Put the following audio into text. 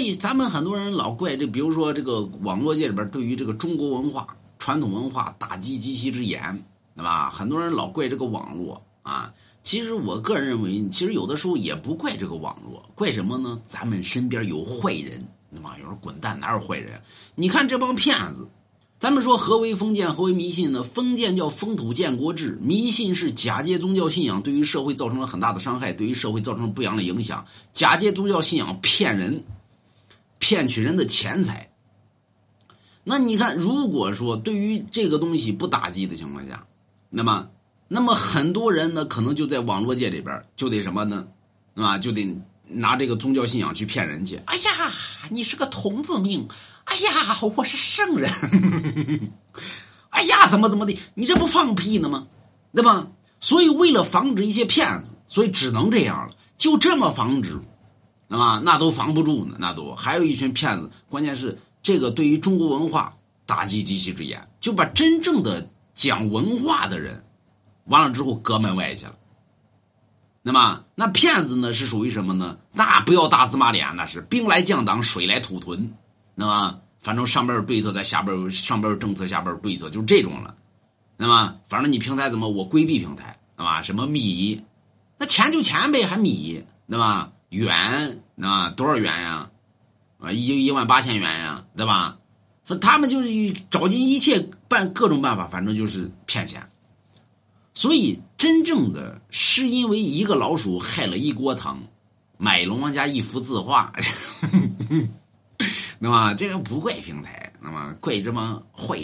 所以咱们很多人老怪这，比如说这个网络界里边对于这个中国文化、传统文化打击极其之严，对吧？很多人老怪这个网络啊。其实我个人认为，其实有的时候也不怪这个网络，怪什么呢？咱们身边有坏人，对吧？有人滚蛋，哪有坏人？你看这帮骗子。咱们说何为封建，何为迷信呢？封建叫封土建国制，迷信是假借宗教信仰对于社会造成了很大的伤害，对于社会造成了不良的影响。假借宗教信仰骗人，骗取人的钱财。那你看，如果说对于这个东西不打击的情况下，那么，那么很多人呢，可能就在网络界里边就得什么呢？啊，就得拿这个宗教信仰去骗人去。哎呀，你是个童子命。哎呀，我是圣人！哎呀，怎么怎么的？你这不放屁呢吗？对吧？所以为了防止一些骗子，所以只能这样了。就这么防止，对吧？那都防不住呢，那都还有一群骗子。关键是这个对于中国文化打击极其之严，就把真正的讲文化的人，完了之后搁门外去了。那么那骗子呢，是属于什么呢？那不要大字马脸，那是兵来将挡，水来土屯。那么，反正上边有对策，在下边有上边有政策，下边有对策，就是这种了。那么，反正你平台怎么，我规避平台，对吧？什么米，那钱就钱呗，还米，对吧？元，啊多少元呀？啊，一一万八千元呀，对吧？说他们就是找尽一切办各种办法，反正就是骗钱。所以，真正的是因为一个老鼠害了一锅汤，买龙王家一幅字画。那么这个不怪平台，那么怪这帮坏人。